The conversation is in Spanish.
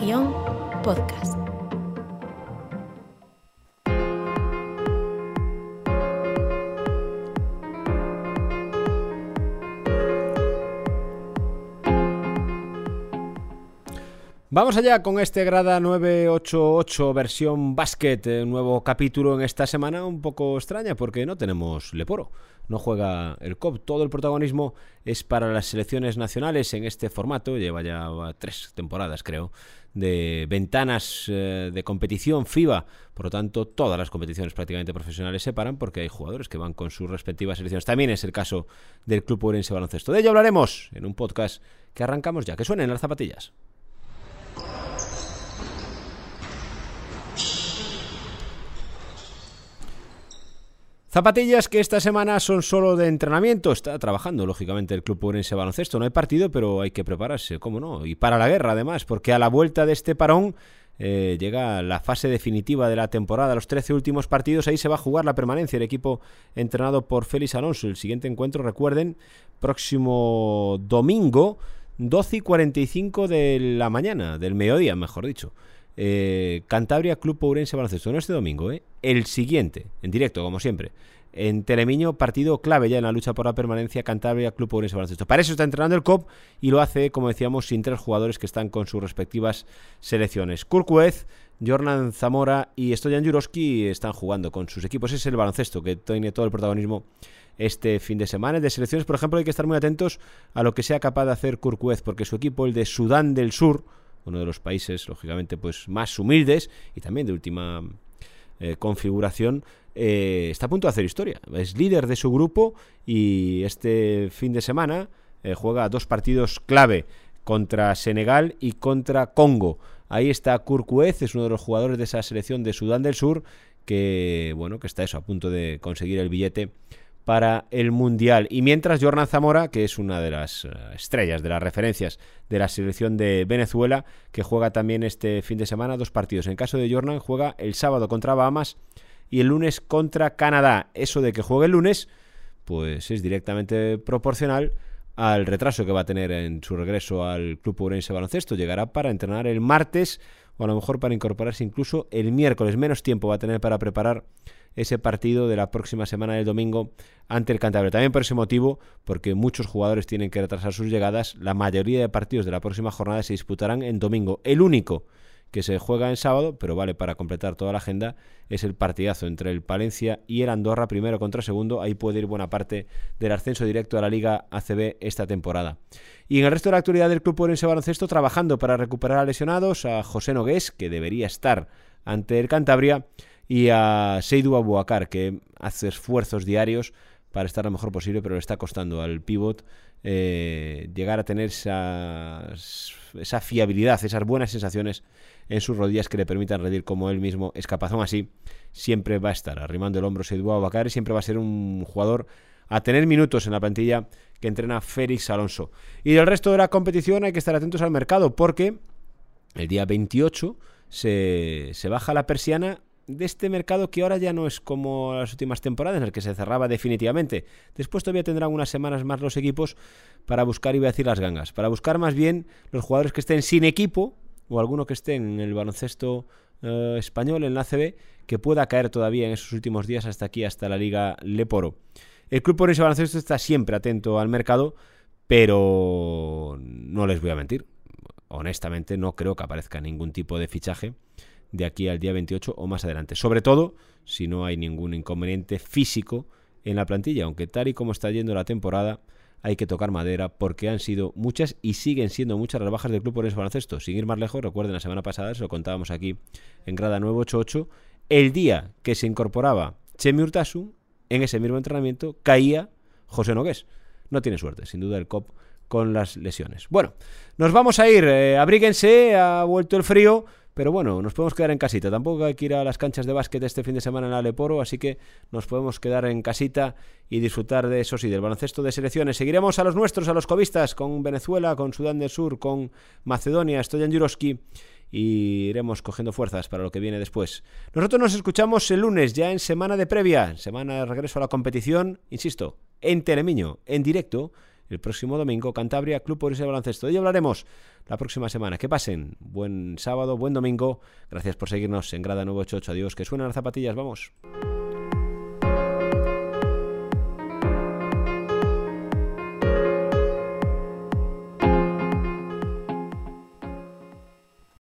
Versión podcast. Vamos allá con este Grada 988 versión un eh, nuevo capítulo en esta semana un poco extraña porque no tenemos Leporo, no juega el COP, todo el protagonismo es para las selecciones nacionales en este formato, lleva ya tres temporadas creo, de ventanas eh, de competición FIBA, por lo tanto todas las competiciones prácticamente profesionales se paran porque hay jugadores que van con sus respectivas selecciones. También es el caso del Club Urense Baloncesto. De ello hablaremos en un podcast que arrancamos ya, que suenen las zapatillas. Zapatillas que esta semana son solo de entrenamiento. Está trabajando, lógicamente, el Club Urense Baloncesto. No hay partido, pero hay que prepararse, ¿cómo no? Y para la guerra, además, porque a la vuelta de este parón eh, llega la fase definitiva de la temporada. Los 13 últimos partidos, ahí se va a jugar la permanencia. El equipo entrenado por Félix Alonso. El siguiente encuentro, recuerden, próximo domingo, 12 y 45 de la mañana, del mediodía, mejor dicho. Eh, Cantabria Club Pourense Baloncesto. No este domingo, ¿eh? El siguiente, en directo, como siempre. En Telemiño, partido clave ya en la lucha por la permanencia Cantabria Club Pourense Baloncesto. Para eso está entrenando el COP y lo hace, como decíamos, sin tres jugadores que están con sus respectivas selecciones. Kurkuez, Jornan Zamora y Stoyan Juroski están jugando con sus equipos. Es el baloncesto que tiene todo el protagonismo este fin de semana. De selecciones, por ejemplo, hay que estar muy atentos a lo que sea capaz de hacer Kurkuez, porque su equipo, el de Sudán del Sur, uno de los países, lógicamente, pues más humildes y también de última eh, configuración, eh, está a punto de hacer historia. Es líder de su grupo y este fin de semana eh, juega dos partidos clave contra Senegal y contra Congo. Ahí está Kurkuez, es uno de los jugadores de esa selección de Sudán del Sur que bueno, que está eso a punto de conseguir el billete para el Mundial. Y mientras Jornan Zamora, que es una de las eh, estrellas, de las referencias de la selección de Venezuela, que juega también este fin de semana dos partidos. En caso de Jornan, juega el sábado contra Bahamas y el lunes contra Canadá. Eso de que juegue el lunes, pues es directamente proporcional al retraso que va a tener en su regreso al Club Urense Baloncesto. Llegará para entrenar el martes o a lo mejor para incorporarse incluso el miércoles. Menos tiempo va a tener para preparar ese partido de la próxima semana del domingo ante el Cantabria. También por ese motivo, porque muchos jugadores tienen que retrasar sus llegadas, la mayoría de partidos de la próxima jornada se disputarán en domingo. El único que se juega en sábado, pero vale para completar toda la agenda, es el partidazo entre el Palencia y el Andorra, primero contra segundo. Ahí puede ir buena parte del ascenso directo a la Liga ACB esta temporada. Y en el resto de la actualidad del Club Orense Baloncesto, trabajando para recuperar a lesionados, a José Nogués, que debería estar ante el Cantabria, y a Seydou Abouakar, que hace esfuerzos diarios para estar lo mejor posible, pero le está costando al pivot eh, llegar a tener esa fiabilidad, esas buenas sensaciones en sus rodillas que le permitan rendir como él mismo es capaz. Aún así, siempre va a estar arrimando el hombro Seydou Abouakar y siempre va a ser un jugador a tener minutos en la plantilla que entrena Félix Alonso. Y del resto de la competición hay que estar atentos al mercado porque el día 28 se, se baja la persiana de este mercado que ahora ya no es como las últimas temporadas en el que se cerraba definitivamente. Después todavía tendrán unas semanas más los equipos para buscar, iba a decir, las gangas, para buscar más bien los jugadores que estén sin equipo o alguno que esté en el baloncesto eh, español, en la ACB, que pueda caer todavía en esos últimos días hasta aquí, hasta la Liga Leporo. El Club por ese baloncesto está siempre atento al mercado, pero no les voy a mentir. Honestamente, no creo que aparezca ningún tipo de fichaje de aquí al día 28 o más adelante. Sobre todo si no hay ningún inconveniente físico en la plantilla, aunque tal y como está yendo la temporada, hay que tocar madera porque han sido muchas y siguen siendo muchas las bajas del club por ese baloncesto. Sin ir más lejos, recuerden la semana pasada, se lo contábamos aquí en Grada 988, el día que se incorporaba Chemi Urtasun, en ese mismo entrenamiento caía José Nogués. No tiene suerte, sin duda el COP con las lesiones. Bueno, nos vamos a ir, eh, abríguense, ha vuelto el frío. Pero bueno, nos podemos quedar en casita. Tampoco hay que ir a las canchas de básquet este fin de semana en Aleporo, así que nos podemos quedar en casita y disfrutar de eso sí, del baloncesto de selecciones. Seguiremos a los nuestros, a los covistas, con Venezuela, con Sudán del Sur, con Macedonia, Stoyan Juroski y iremos cogiendo fuerzas para lo que viene después. Nosotros nos escuchamos el lunes, ya en semana de previa, semana de regreso a la competición, insisto, en Telemiño, en directo el próximo domingo, Cantabria, Club Orense de Baloncesto. De ello hablaremos la próxima semana. Que pasen buen sábado, buen domingo. Gracias por seguirnos en Grada 988. Adiós, que suenan las zapatillas, vamos.